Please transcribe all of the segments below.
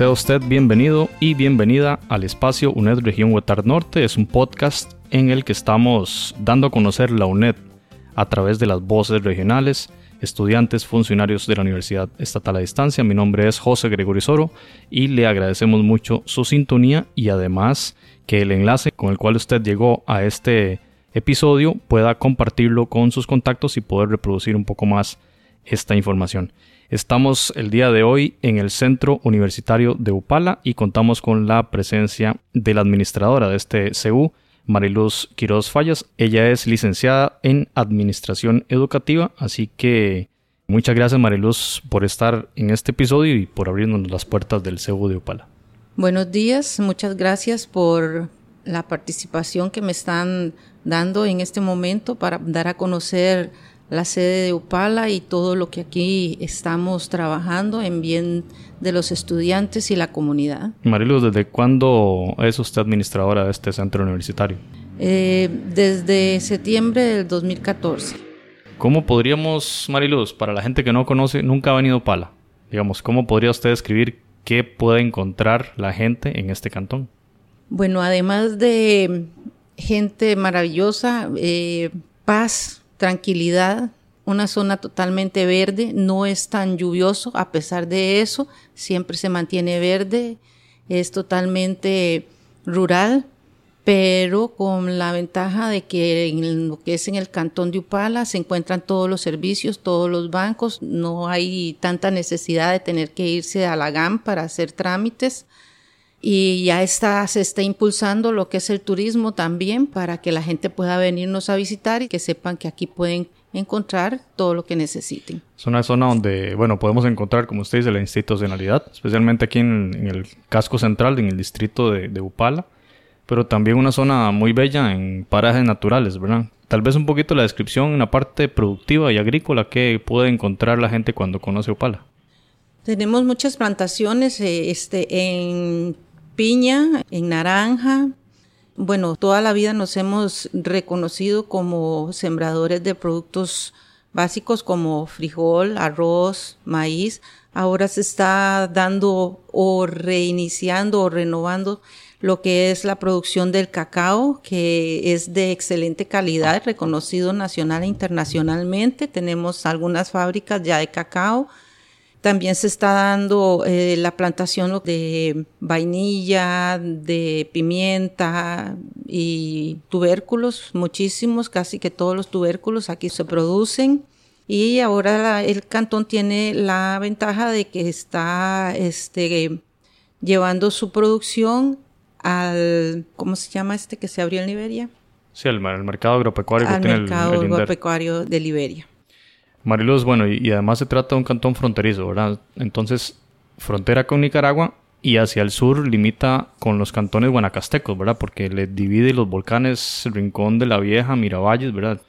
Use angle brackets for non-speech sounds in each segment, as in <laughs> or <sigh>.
Sea usted bienvenido y bienvenida al espacio UNED Región Huetar Norte. Es un podcast en el que estamos dando a conocer la UNED a través de las voces regionales, estudiantes, funcionarios de la Universidad Estatal a Distancia. Mi nombre es José Gregorio Soro y le agradecemos mucho su sintonía y además que el enlace con el cual usted llegó a este episodio pueda compartirlo con sus contactos y poder reproducir un poco más esta información. Estamos el día de hoy en el Centro Universitario de Upala y contamos con la presencia de la administradora de este CU, Mariluz Quiroz Fallas. Ella es licenciada en Administración Educativa, así que muchas gracias Mariluz por estar en este episodio y por abrirnos las puertas del CU de Upala. Buenos días, muchas gracias por la participación que me están dando en este momento para dar a conocer la sede de Upala y todo lo que aquí estamos trabajando en bien de los estudiantes y la comunidad. Mariluz, ¿desde cuándo es usted administradora de este centro universitario? Eh, desde septiembre del 2014. ¿Cómo podríamos, Mariluz, para la gente que no conoce, nunca ha venido a Upala? Digamos, ¿cómo podría usted describir qué puede encontrar la gente en este cantón? Bueno, además de gente maravillosa, eh, paz, tranquilidad, una zona totalmente verde, no es tan lluvioso, a pesar de eso, siempre se mantiene verde, es totalmente rural, pero con la ventaja de que en lo que es en el cantón de Upala se encuentran todos los servicios, todos los bancos, no hay tanta necesidad de tener que irse a la GAM para hacer trámites y ya está, se está impulsando lo que es el turismo también para que la gente pueda venirnos a visitar y que sepan que aquí pueden encontrar todo lo que necesiten. Es una zona donde, bueno, podemos encontrar, como usted dice, la institucionalidad, especialmente aquí en, el casco central, en el distrito de, de, Upala, pero también una zona muy bella en parajes naturales, ¿verdad? Tal vez un poquito la descripción en la parte productiva y agrícola que puede encontrar la gente cuando conoce Upala. Tenemos muchas plantaciones eh, este, en piña, en naranja. Bueno, toda la vida nos hemos reconocido como sembradores de productos básicos como frijol, arroz, maíz. Ahora se está dando o reiniciando o renovando lo que es la producción del cacao, que es de excelente calidad, reconocido nacional e internacionalmente. Tenemos algunas fábricas ya de cacao también se está dando eh, la plantación de vainilla, de pimienta y tubérculos, muchísimos, casi que todos los tubérculos aquí se producen. Y ahora el cantón tiene la ventaja de que está este, llevando su producción al, ¿cómo se llama este que se abrió en Liberia? Sí, al, mercado agropecuario al mercado agropecuario de Liberia. Mariluz, bueno, y, además se trata de un cantón fronterizo, ¿verdad? Entonces, frontera con Nicaragua y hacia el sur limita con los cantones guanacastecos, ¿verdad? Porque le divide los volcanes Rincón de la Vieja, Miravalles, ¿verdad?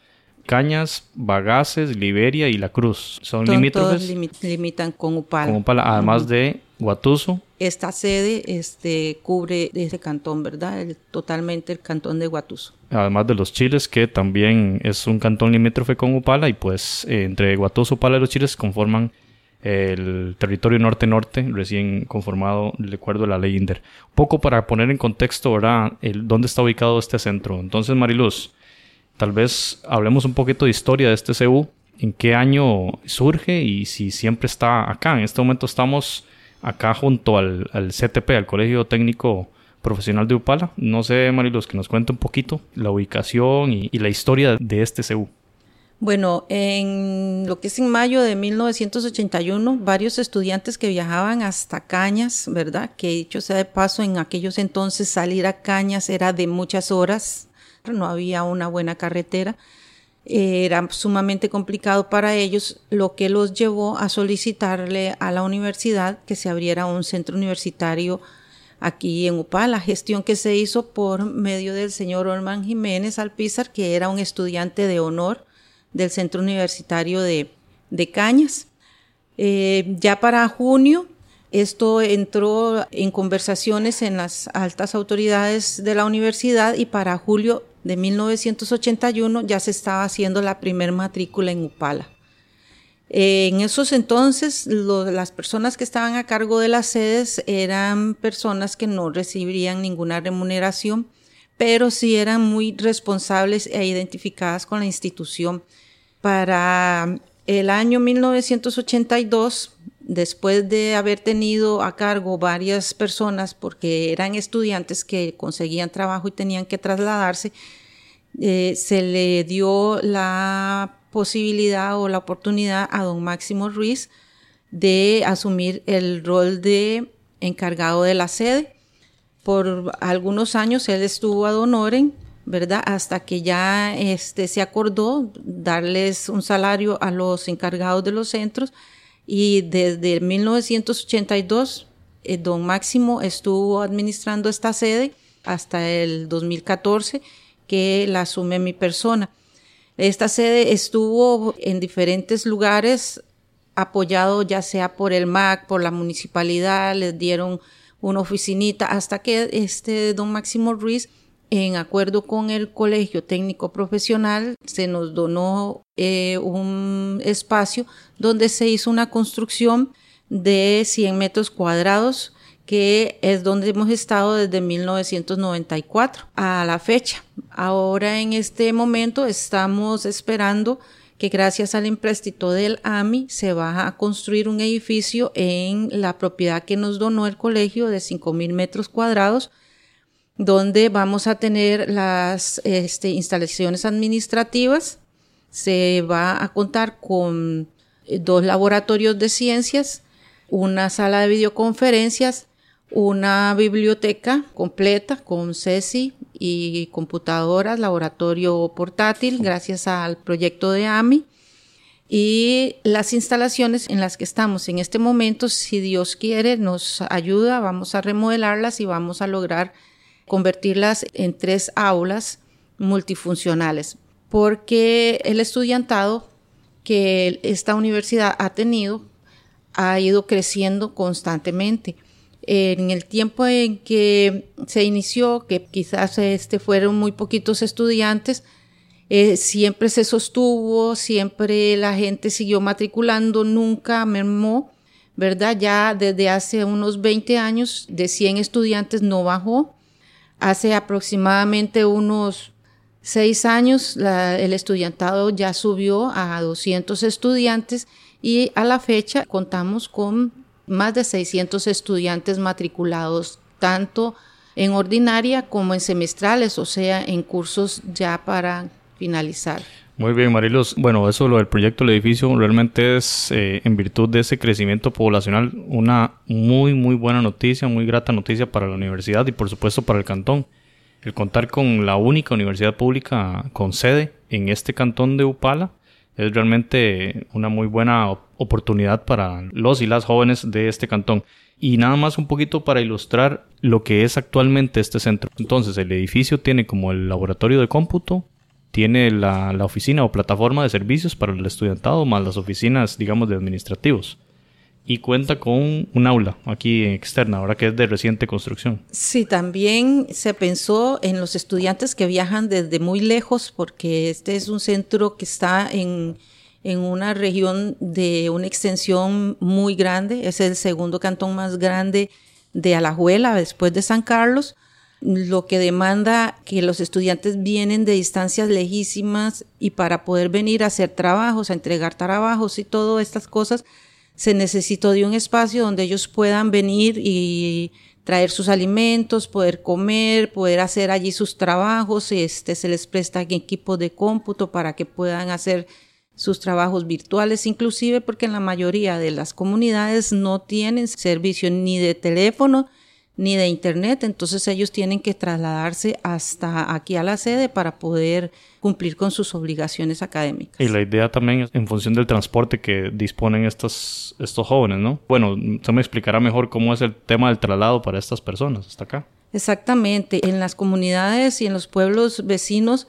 Cañas, Bagaces, Liberia y La Cruz. Son limítrofes. Todos limitan con Upala. Con Upala, además de Guatuso. Esta sede este, cubre ese cantón, ¿verdad? totalmente el cantón de Guatuso. Además de los chiles, que también es un cantón limítrofe con Upala, y pues eh, entre Guatuso, Upala y los chiles conforman el territorio norte-norte, recién conformado de acuerdo a la ley INDER. Un poco para poner en contexto, ¿verdad? El, ¿Dónde está ubicado este centro? Entonces, Mariluz, tal vez hablemos un poquito de historia de este CU, en qué año surge y si siempre está acá. En este momento estamos acá junto al, CTP, al Colegio Técnico Profesional de Upala. No sé, Marilos, que nos cuente un poquito la ubicación y, la historia de este CEU. Bueno, en lo que es en mayo de 1981, varios estudiantes que viajaban hasta Cañas, ¿verdad? Que dicho sea de paso, en aquellos entonces salir a Cañas era de muchas horas, no había una buena carretera era sumamente complicado para ellos, lo que los llevó a solicitarle a la universidad que se abriera un centro universitario aquí en Upala, gestión que se hizo por medio del señor Orman Jiménez Alpizar, que era un estudiante de honor del centro universitario de, Cañas. Eh, ya para junio, esto entró en conversaciones en las altas autoridades de la universidad y para julio de 1981 ya se estaba haciendo la primer matrícula en Upala. en esos entonces, las personas que estaban a cargo de las sedes eran personas que no recibirían ninguna remuneración, pero sí eran muy responsables e identificadas con la institución. Para el año 1982, después de haber tenido a cargo varias personas, porque eran estudiantes que conseguían trabajo y tenían que trasladarse, eh, se le dio la posibilidad o la oportunidad a don Máximo Ruiz de asumir el rol de encargado de la sede. Por algunos años él estuvo a Donoren, ¿verdad? Hasta que ya este, se acordó darles un salario a los encargados de los centros y desde 1982 eh, don Máximo estuvo administrando esta sede hasta el 2014 que la asume mi persona. Esta sede estuvo en diferentes lugares apoyado ya sea por el MAC, por la municipalidad, les dieron una oficinita hasta que este don Máximo Ruiz en acuerdo con el Colegio Técnico Profesional, se nos donó eh, un espacio donde se hizo una construcción de 100 metros cuadrados que es donde hemos estado desde 1994 a la fecha. Ahora en este momento estamos esperando que gracias al empréstito del AMI se va a construir un edificio en la propiedad que nos donó el colegio de 5.000 metros cuadrados, donde vamos a tener las este, instalaciones administrativas. Se va a contar con eh, dos laboratorios de ciencias, una sala de videoconferencias, una biblioteca completa con CESI y computadoras, laboratorio portátil, gracias al proyecto de AMI. Y las instalaciones en las que estamos en este momento, si Dios quiere, nos ayuda, vamos a remodelarlas y vamos a lograr convertirlas en tres aulas multifuncionales, porque el estudiantado que esta universidad ha tenido ha ido creciendo constantemente en el tiempo en que se inició, que quizás este fueron muy poquitos estudiantes, eh, siempre se sostuvo, siempre la gente siguió matriculando, nunca mermó, ¿verdad? Ya desde hace unos 20 años de 100 estudiantes no bajó. Hace aproximadamente unos 6 años el estudiantado ya subió a 200 estudiantes y a la fecha contamos con más de 600 estudiantes matriculados, tanto en ordinaria como en semestrales, o sea, en cursos ya para finalizar. Muy bien, Marilos. Bueno, eso lo del proyecto del edificio realmente es, eh, en virtud de ese crecimiento poblacional, una muy, muy buena noticia, muy grata noticia para la universidad y por supuesto para el cantón. El contar con la única universidad pública con sede en este cantón de Upala es realmente una muy buena oportunidad para los y las jóvenes de este cantón. Y nada más un poquito para ilustrar lo que es actualmente este centro. Entonces, el edificio tiene como el laboratorio de cómputo, tiene la, la oficina o plataforma de servicios para el estudiantado, más las oficinas, digamos, de administrativos. Y cuenta con un aula aquí externa, ahora que es de reciente construcción. Sí, también se pensó en los estudiantes que viajan desde muy lejos, porque este es un centro que está en, en una región de una extensión muy grande, es el segundo cantón más grande de Alajuela después de San Carlos, lo que demanda que los estudiantes vienen de distancias lejísimas y para poder venir a hacer trabajos, a entregar trabajos y todas estas cosas, se necesitó de un espacio donde ellos puedan venir y traer sus alimentos, poder comer, poder hacer allí sus trabajos, este, se les presta equipo de cómputo para que puedan hacer sus trabajos virtuales, inclusive porque en la mayoría de las comunidades no tienen servicio ni de teléfono ni de internet, entonces ellos tienen que trasladarse hasta aquí a la sede para poder cumplir con sus obligaciones académicas. Y la idea también es en función del transporte que disponen estos, estos jóvenes, ¿no? Bueno, se me explicará mejor cómo es el tema del traslado para estas personas hasta acá. Exactamente, en las comunidades y en los pueblos vecinos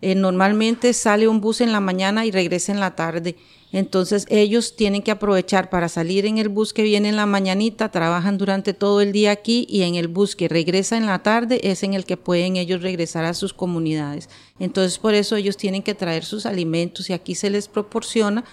eh, normalmente sale un bus en la mañana y regresa en la tarde. Entonces ellos tienen que aprovechar para salir en el bus que viene en la mañanita, trabajan durante todo el día aquí y en el bus que regresa en la tarde es en el que pueden ellos regresar a sus comunidades. Entonces por eso ellos tienen que traer sus alimentos y aquí se les proporciona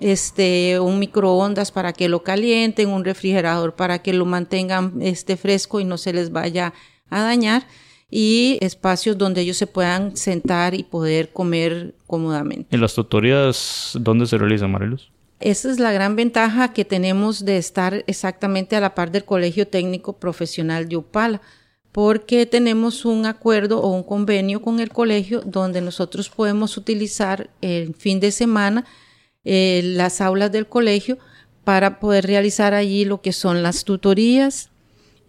este, un microondas para que lo calienten, un refrigerador para que lo mantengan este, fresco y no se les vaya a dañar y espacios donde ellos se puedan sentar y poder comer cómodamente. ¿En las tutorías dónde se realizan, Mariluz? Esa es la gran ventaja que tenemos de estar exactamente a la par del Colegio Técnico Profesional de Upala, porque tenemos un acuerdo o un convenio con el colegio donde nosotros podemos utilizar el fin de semana eh, las aulas del colegio para poder realizar allí lo que son las tutorías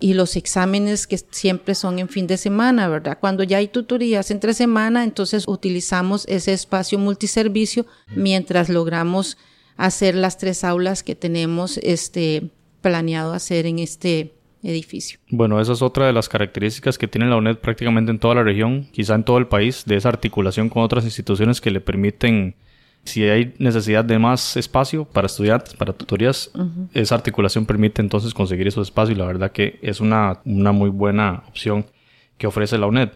y los exámenes que siempre son en fin de semana, ¿verdad? Cuando ya hay tutorías entre semana, entonces utilizamos ese espacio multiservicio mientras logramos hacer las tres aulas que tenemos este, planeado hacer en este edificio. Bueno, esa es otra de las características que tiene la UNED prácticamente en toda la región, quizá en todo el país, de esa articulación con otras instituciones que le permiten si hay necesidad de más espacio para estudiantes, para tutorías, esa articulación permite entonces conseguir esos espacios y la verdad que es una, una muy buena opción que ofrece la UNED.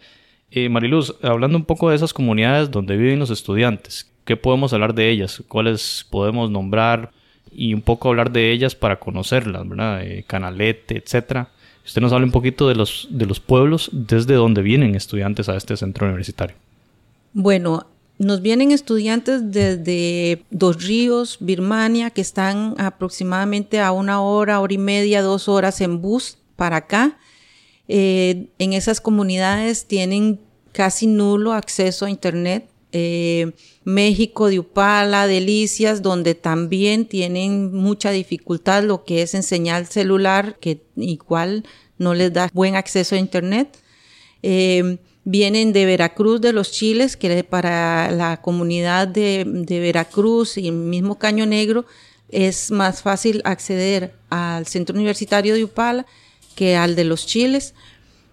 Eh, Mariluz, hablando un poco de esas comunidades donde viven los estudiantes, ¿qué podemos hablar de ellas? ¿Cuáles podemos nombrar? Y un poco hablar de ellas para conocerlas, ¿verdad? Eh, Canalete, etcétera. Usted nos habla un poquito de los, de los pueblos desde donde vienen estudiantes a este centro universitario. Bueno, nos vienen estudiantes desde Dos Ríos, Birmania, que están aproximadamente a una hora, hora y media, dos horas en bus para acá. Eh, en esas comunidades tienen casi nulo acceso a Internet. Eh, México de Upala, Delicias, donde también tienen mucha dificultad lo que es en señal celular, que igual no les da buen acceso a Internet. Eh, vienen de Veracruz, de los Chiles, que para la comunidad de, Veracruz y el mismo Caño Negro es más fácil acceder al centro universitario de Upala que al de los Chiles.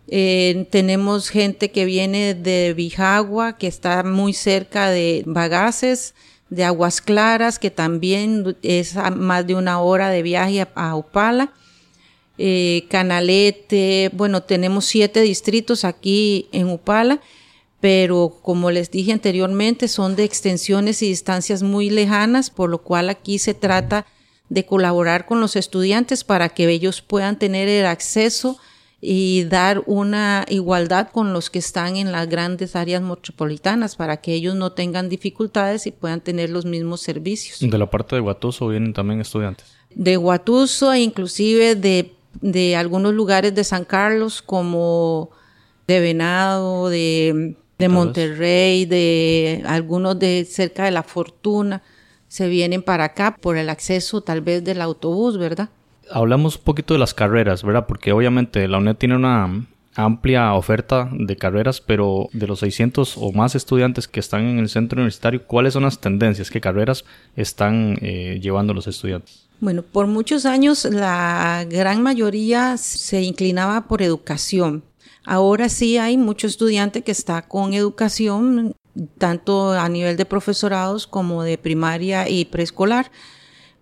Eh, tenemos gente que viene de Bijagua, que está muy cerca de Bagaces, de Aguas Claras, que también es más de una hora de viaje a Upala. Eh, Canalete, bueno, tenemos siete distritos aquí en Upala, pero como les dije anteriormente, son de extensiones y distancias muy lejanas, por lo cual aquí se trata de colaborar con los estudiantes para que ellos puedan tener el acceso y dar una igualdad con los que están en las grandes áreas metropolitanas para que ellos no tengan dificultades y puedan tener los mismos servicios. De la parte de Guatuso vienen también estudiantes. De Guatuso e inclusive de de algunos lugares de San Carlos como de Venado, de, Monterrey, de algunos de cerca de La Fortuna, se vienen para acá por el acceso tal vez del autobús, ¿verdad? Hablamos un poquito de las carreras, ¿verdad? Porque obviamente la UNED tiene una amplia oferta de carreras, pero de los 600 o más estudiantes que están en el centro universitario, ¿cuáles son las tendencias? ¿Qué carreras están eh, llevando los estudiantes? Bueno, por muchos años la gran mayoría se inclinaba por educación. Ahora sí hay mucho estudiante que está con educación, tanto a nivel de profesorados como de primaria y preescolar,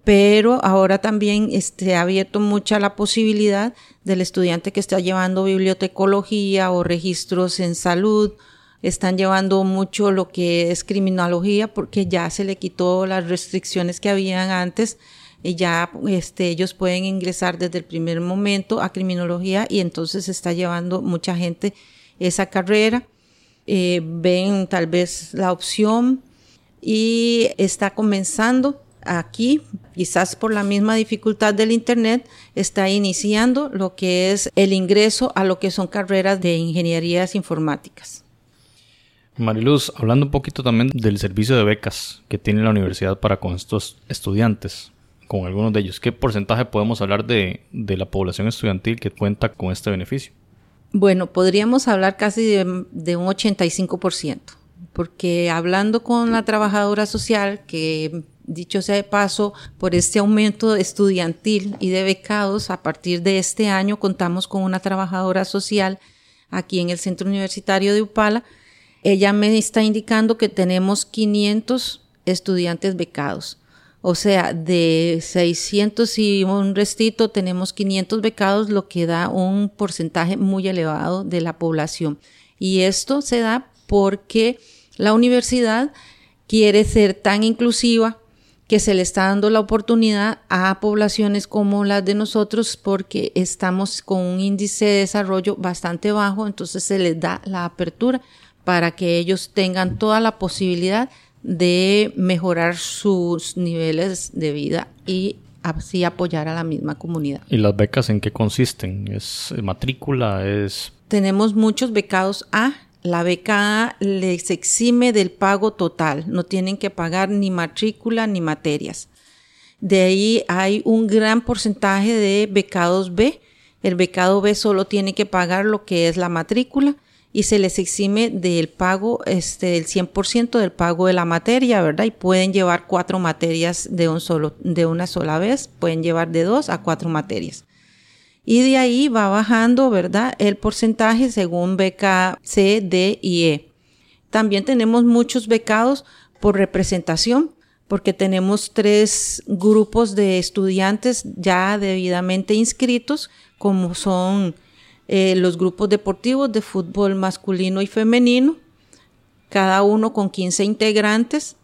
pero ahora también este, ha abierto mucha la posibilidad del estudiante que está llevando bibliotecología o registros en salud, están llevando mucho lo que es criminología porque ya se le quitó las restricciones que habían antes ya este, ellos pueden ingresar desde el primer momento a criminología y entonces está llevando mucha gente esa carrera. Eh, ven tal vez la opción y está comenzando aquí, quizás por la misma dificultad del Internet, está iniciando lo que es el ingreso a lo que son carreras de ingenierías informáticas. Mariluz, hablando un poquito también del servicio de becas que tiene la universidad para con estos estudiantes con algunos de ellos. ¿Qué porcentaje podemos hablar de, la población estudiantil que cuenta con este beneficio? Bueno, podríamos hablar casi de, un 85%, porque hablando con la trabajadora social, que dicho sea de paso, por este aumento estudiantil y de becados, a partir de este año contamos con una trabajadora social aquí en el Centro Universitario de Upala. Ella me está indicando que tenemos 500 estudiantes becados. O sea, de 600 y un restito tenemos 500 becados, lo que da un porcentaje muy elevado de la población. Y esto se da porque la universidad quiere ser tan inclusiva que se le está dando la oportunidad a poblaciones como las de nosotros porque estamos con un índice de desarrollo bastante bajo, entonces se les da la apertura para que ellos tengan toda la posibilidad de mejorar sus niveles de vida y así apoyar a la misma comunidad. ¿Y las becas en qué consisten? ¿Es matrícula? ¿Es...? Tenemos muchos becados A la beca les exime del pago total, no tienen que pagar ni matrícula ni materias. De ahí hay un gran porcentaje de becados B. El becado B solo tiene que pagar lo que es la matrícula y se les exime del pago, este, del 100% del pago de la materia, ¿verdad? Y pueden llevar cuatro materias de, un solo, de una sola vez, pueden llevar de dos a cuatro materias y de ahí va bajando, ¿verdad? El porcentaje según beca C, D y E. También tenemos muchos becados por representación, porque tenemos tres grupos de estudiantes ya debidamente inscritos, como son eh, los grupos deportivos de fútbol masculino y femenino, cada uno con 15 integrantes.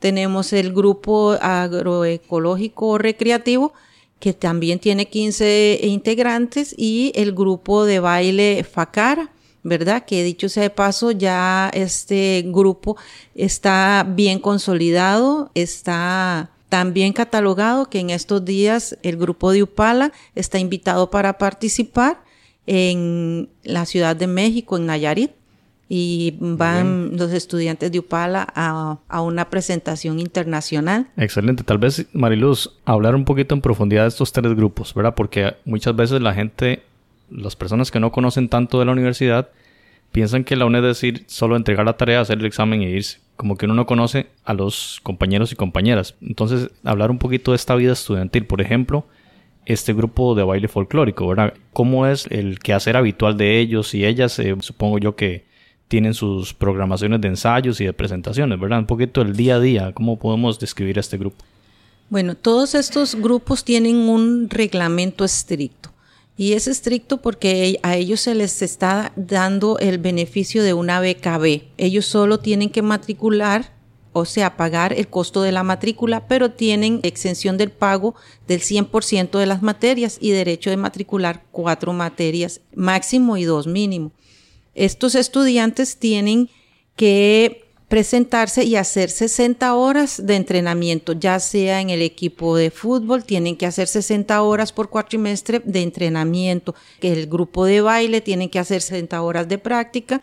Tenemos el grupo agroecológico recreativo, que también tiene 15 integrantes, y el grupo de baile Facara, ¿verdad? Que dicho sea de paso, ya este grupo está bien consolidado, está tan bien catalogado que en estos días el grupo de Upala está invitado para participar en la Ciudad de México, en Nayarit y van los estudiantes de Upala a, una presentación internacional. Excelente. Tal vez, Mariluz, hablar un poquito en profundidad de estos tres grupos, ¿verdad? Porque muchas veces la gente, las personas que no conocen tanto de la universidad, piensan que la UNED es decir solo entregar la tarea, hacer el examen e irse. Como que uno no conoce a los compañeros y compañeras. Entonces, hablar un poquito de esta vida estudiantil, por ejemplo, este grupo de baile folclórico, ¿verdad? ¿Cómo es el quehacer habitual de ellos y ellas? Eh, supongo yo que tienen sus programaciones de ensayos y de presentaciones, ¿verdad? Un poquito el día a día, ¿cómo podemos describir a este grupo? Bueno, todos estos grupos tienen un reglamento estricto. Y es estricto porque a ellos se les está dando el beneficio de una BKB. Ellos solo tienen que matricular, o sea, pagar el costo de la matrícula, pero tienen exención del pago del 100% de las materias y derecho de matricular cuatro materias máximo y dos mínimo. Estos estudiantes tienen que presentarse y hacer 60 horas de entrenamiento, ya sea en el equipo de fútbol, tienen que hacer 60 horas por cuatrimestre de entrenamiento, que el grupo de baile tienen que hacer 60 horas de práctica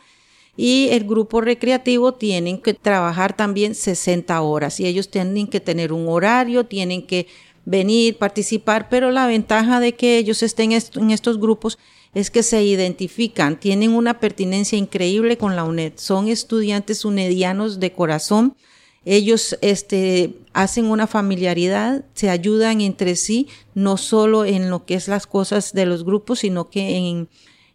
y el grupo recreativo tienen que trabajar también 60 horas y ellos tienen que tener un horario, tienen que venir, participar, pero la ventaja de que ellos estén en estos grupos es que se identifican, tienen una pertinencia increíble con la UNED, son estudiantes unedianos de corazón, ellos este, hacen una familiaridad, se ayudan entre sí, no solo en lo que es las cosas de los grupos, sino que en,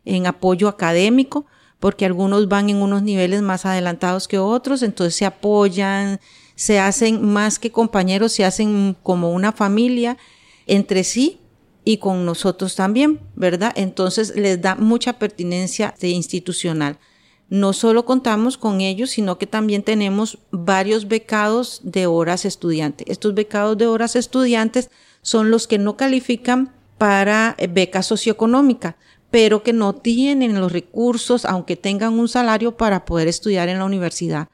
en apoyo académico, porque algunos van en unos niveles más adelantados que otros, entonces se apoyan, se hacen más que compañeros, se hacen como una familia entre sí y con nosotros también, ¿verdad? Entonces les da mucha pertinencia de institucional. No solo contamos con ellos, sino que también tenemos varios becados de horas estudiantes. Estos becados de horas estudiantes son los que no califican para beca socioeconómica, pero que no tienen los recursos, aunque tengan un salario para poder estudiar en la universidad.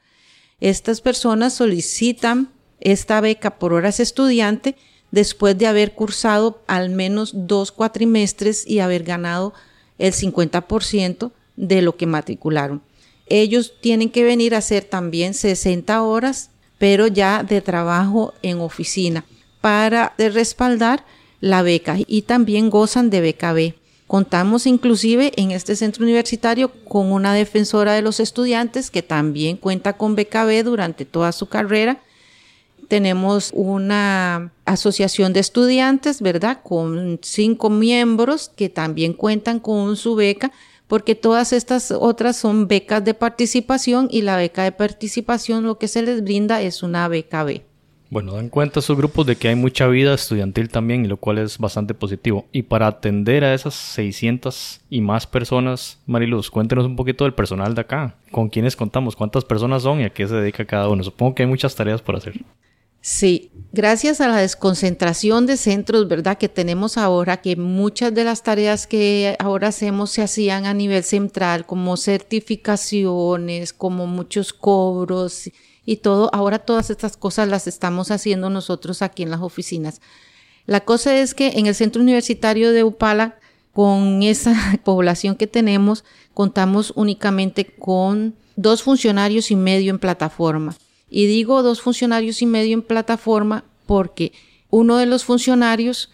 Estas personas solicitan esta beca por horas estudiante después de haber cursado al menos dos cuatrimestres y haber ganado el 50% de lo que matricularon. Ellos tienen que venir a hacer también 60 horas, pero ya de trabajo en oficina, para respaldar la beca y también gozan de beca B. Contamos inclusive en este centro universitario con una defensora de los estudiantes que también cuenta con beca B durante toda su carrera tenemos una asociación de estudiantes, ¿verdad? Con cinco miembros que también cuentan con su beca, porque todas estas otras son becas de participación y la beca de participación lo que se les brinda es una beca. Bueno, dan cuenta esos grupos de que hay mucha vida estudiantil también, lo cual es bastante positivo. Y para atender a esas 600 y más personas, Mariluz, cuéntenos un poquito del personal de acá. ¿Con quiénes contamos? ¿Cuántas personas son y a qué se dedica cada uno? Supongo que hay muchas tareas por hacer. Sí, gracias a la desconcentración de centros, ¿verdad? Que tenemos ahora, que muchas de las tareas que ahora hacemos se hacían a nivel central, como certificaciones, como muchos cobros y todo. Ahora todas estas cosas las estamos haciendo nosotros aquí en las oficinas. La cosa es que en el centro universitario de Upala, con esa <laughs> población que tenemos, contamos únicamente con dos funcionarios y medio en plataforma. Y digo dos funcionarios y medio en plataforma porque uno de los funcionarios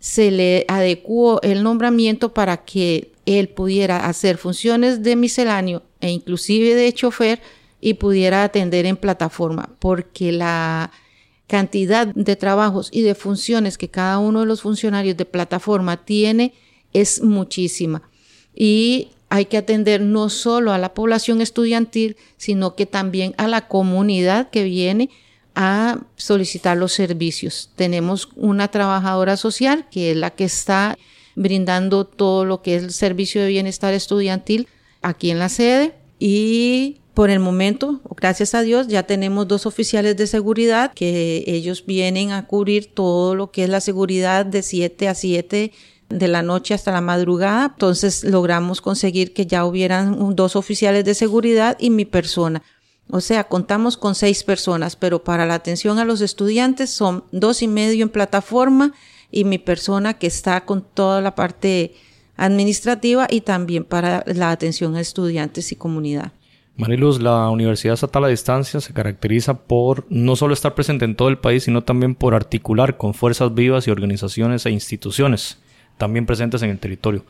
se le adecuó el nombramiento para que él pudiera hacer funciones de misceláneo e inclusive de chofer y pudiera atender en plataforma, porque la cantidad de trabajos y de funciones que cada uno de los funcionarios de plataforma tiene es muchísima. Y hay que atender no solo a la población estudiantil, sino que también a la comunidad que viene a solicitar los servicios. Tenemos una trabajadora social que es la que está brindando todo lo que es el servicio de bienestar estudiantil aquí en la sede y por el momento, gracias a Dios, ya tenemos dos oficiales de seguridad que ellos vienen a cubrir todo lo que es la seguridad de 7 a 7 de la noche hasta la madrugada. Entonces logramos conseguir que ya hubieran dos oficiales de seguridad y mi persona. O sea, contamos con seis personas, pero para la atención a los estudiantes son dos y medio en plataforma y mi persona que está con toda la parte administrativa y también para la atención a estudiantes y comunidad. Mariluz, la Universidad Estatal a Distancia se caracteriza por no solo estar presente en todo el país, sino también por articular con fuerzas vivas y organizaciones e instituciones también presentes en el territorio.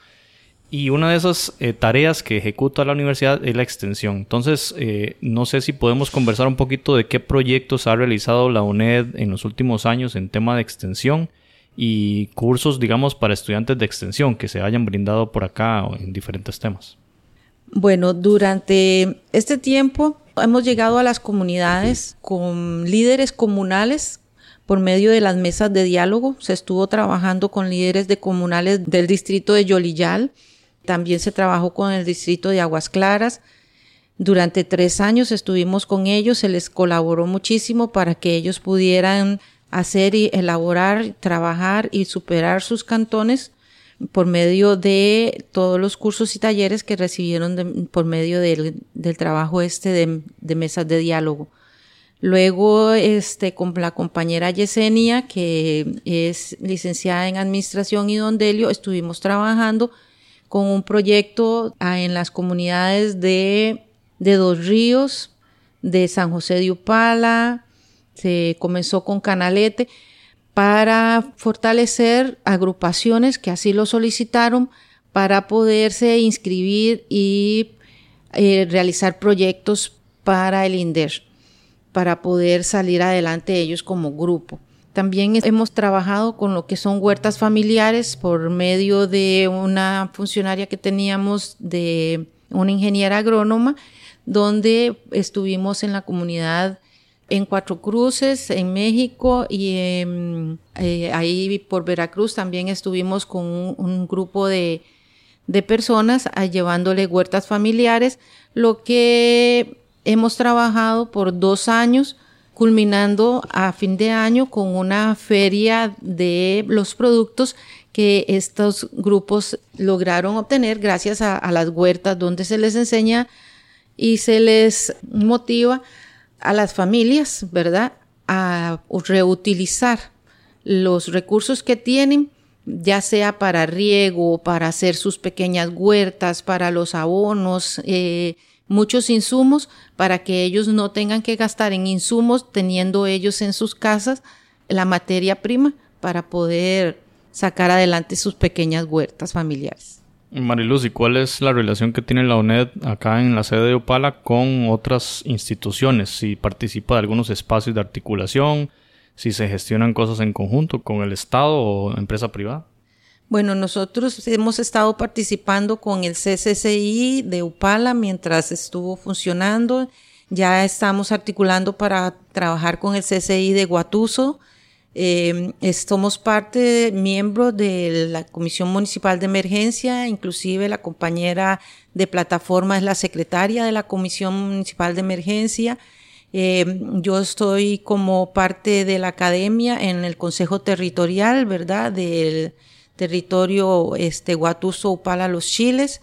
Y una de esas eh, tareas que ejecuta la universidad es la extensión. Entonces, eh, no sé si podemos conversar un poquito de qué proyectos ha realizado la UNED en los últimos años en tema de extensión y cursos, digamos, para estudiantes de extensión que se hayan brindado por acá en diferentes temas. Bueno, durante este tiempo hemos llegado a las comunidades con líderes comunales por medio de las mesas de diálogo. Se estuvo trabajando con líderes de comunales del distrito de Yolillal. También se trabajó con el distrito de Aguas Claras. Durante tres años estuvimos con ellos, se les colaboró muchísimo para que ellos pudieran hacer y elaborar, trabajar y superar sus cantones por medio de todos los cursos y talleres que recibieron por medio del, trabajo este de, mesas de diálogo. Luego, este, con la compañera Yesenia, que es licenciada en Administración y Dondelio, estuvimos trabajando con un proyecto ah, en las comunidades de, de Dos Ríos, de San José de Upala, se comenzó con Canalete, para fortalecer agrupaciones que así lo solicitaron para poderse inscribir y eh, realizar proyectos para el INDER para poder salir adelante ellos como grupo. También hemos trabajado con lo que son huertas familiares por medio de una funcionaria que teníamos de una ingeniera agrónoma, donde estuvimos en la comunidad en Cuatro Cruces, en México y eh, ahí por Veracruz también estuvimos con un, grupo de, de personas ah, llevándole huertas familiares, lo que hemos trabajado por dos años, culminando a fin de año con una feria de los productos que estos grupos lograron obtener gracias a, las huertas donde se les enseña y se les motiva a las familias, ¿verdad? A reutilizar los recursos que tienen, ya sea para riego, para hacer sus pequeñas huertas, para los abonos, eh, muchos insumos para que ellos no tengan que gastar en insumos teniendo ellos en sus casas la materia prima para poder sacar adelante sus pequeñas huertas familiares. Mariluz, ¿y cuál es la relación que tiene la UNED acá en la sede de Opala con otras instituciones? Si participa de algunos espacios de articulación, si se gestionan cosas en conjunto con el Estado o empresa privada. Bueno, nosotros hemos estado participando con el CCCI de Upala mientras estuvo funcionando. Ya estamos articulando para trabajar con el CCI de Guatuso. Eh, somos parte, miembro de la Comisión Municipal de Emergencia, inclusive la compañera de plataforma es la secretaria de la Comisión Municipal de Emergencia Eh, yo estoy como parte de la academia en el Consejo Territorial, ¿verdad? Del territorio este, Huatuso, Upala, Los Chiles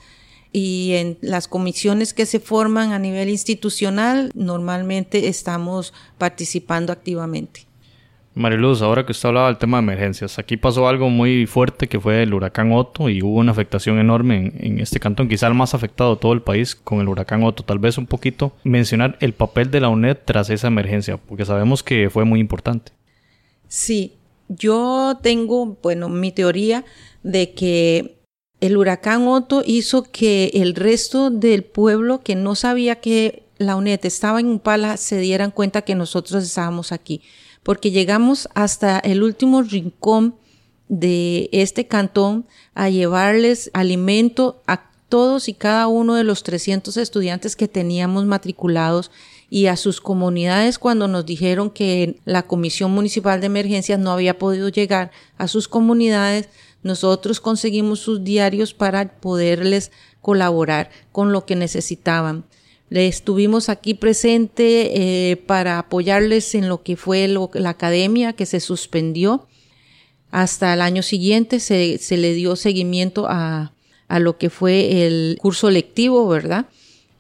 y en las comisiones que se forman a nivel institucional normalmente estamos participando activamente. Mariluz, ahora que usted hablaba del tema de emergencias, aquí pasó algo muy fuerte que fue el huracán Otto y hubo una afectación enorme en, este cantón, quizá el más afectado de todo el país con el huracán Otto. Tal vez un poquito mencionar el papel de la UNED tras esa emergencia, porque sabemos que fue muy importante. Sí, yo tengo, bueno, mi teoría de que el huracán Otto hizo que el resto del pueblo que no sabía que la UNED estaba en Upala se dieran cuenta que nosotros estábamos aquí porque llegamos hasta el último rincón de este cantón a llevarles alimento a todos y cada uno de los 300 estudiantes que teníamos matriculados y a sus comunidades cuando nos dijeron que la Comisión Municipal de Emergencias no había podido llegar a sus comunidades, nosotros conseguimos sus diarios para poderles colaborar con lo que necesitaban. Estuvimos aquí presente eh, para apoyarles en lo que fue la academia que se suspendió. Hasta el año siguiente se, se le dio seguimiento a, a lo que fue el curso lectivo, ¿verdad?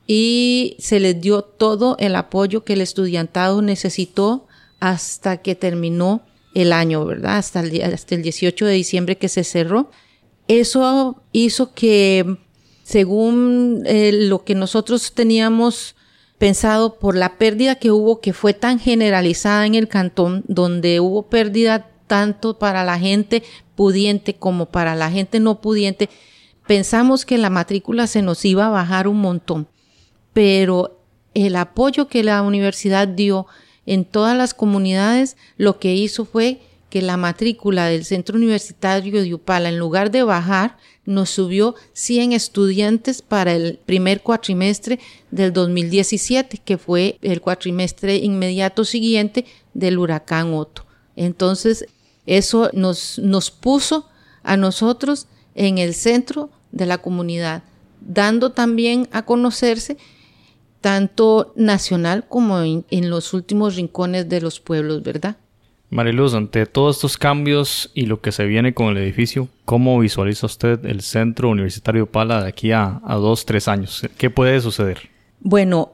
Y se les dio todo el apoyo que el estudiantado necesitó hasta que terminó el año, ¿verdad? Hasta el, hasta el 18 de diciembre que se cerró. Eso hizo que según eh, lo que nosotros teníamos pensado por la pérdida que hubo, que fue tan generalizada en el cantón, donde hubo pérdida tanto para la gente pudiente como para la gente no pudiente, pensamos que la matrícula se nos iba a bajar un montón, pero el apoyo que la universidad dio en todas las comunidades lo que hizo fue que la matrícula del Centro Universitario de Upala, en lugar de bajar, nos subió 100 estudiantes para el primer cuatrimestre del 2017, que fue el cuatrimestre inmediato siguiente del huracán Otto. Entonces, eso nos, nos puso a nosotros en el centro de la comunidad, dando también a conocerse tanto nacional como en los últimos rincones de los pueblos, ¿verdad? Mariluz, ante todos estos cambios y lo que se viene con el edificio, ¿cómo visualiza usted el Centro Universitario Pala de aquí a, dos, tres años? ¿Qué puede suceder? Bueno,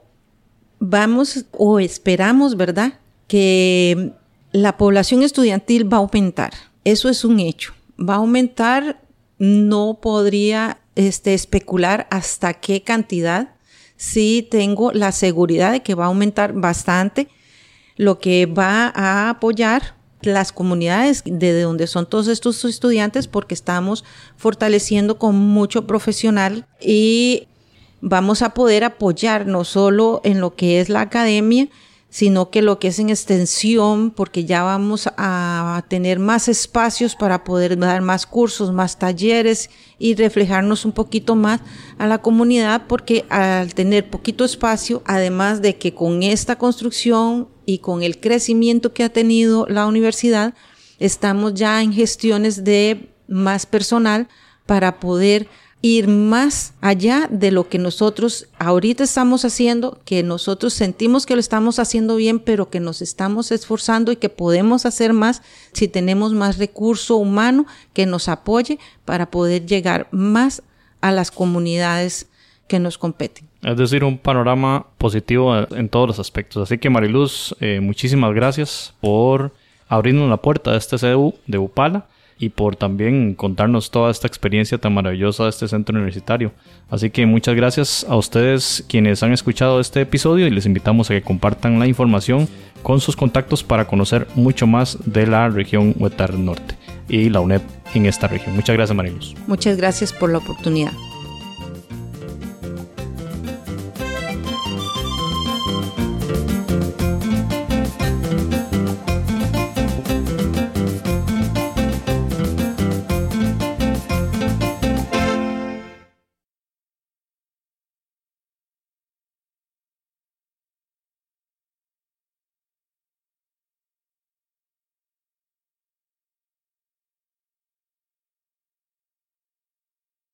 vamos o esperamos, ¿verdad? Que la población estudiantil va a aumentar. Eso es un hecho. Va a aumentar, no podría este, especular hasta qué cantidad. Sí tengo la seguridad de que va a aumentar bastante lo que va a apoyar las comunidades de donde son todos estos estudiantes porque estamos fortaleciendo con mucho profesional y vamos a poder apoyar no solo en lo que es la academia, sino que lo que es en extensión, porque ya vamos a tener más espacios para poder dar más cursos, más talleres y reflejarnos un poquito más a la comunidad, porque al tener poquito espacio, además de que con esta construcción y con el crecimiento que ha tenido la universidad, estamos ya en gestiones de más personal para poder ir más allá de lo que nosotros ahorita estamos haciendo, que nosotros sentimos que lo estamos haciendo bien, pero que nos estamos esforzando y que podemos hacer más si tenemos más recurso humano que nos apoye para poder llegar más a las comunidades que nos competen. Es decir, un panorama positivo en todos los aspectos. Así que Mariluz, eh, muchísimas gracias por abrirnos la puerta de este CDU de Upala y por también contarnos toda esta experiencia tan maravillosa de este centro universitario. Así que muchas gracias a ustedes quienes han escuchado este episodio y les invitamos a que compartan la información con sus contactos para conocer mucho más de la región Huetar Norte y la UNED en esta región. Muchas gracias Mariluz. Muchas gracias por la oportunidad.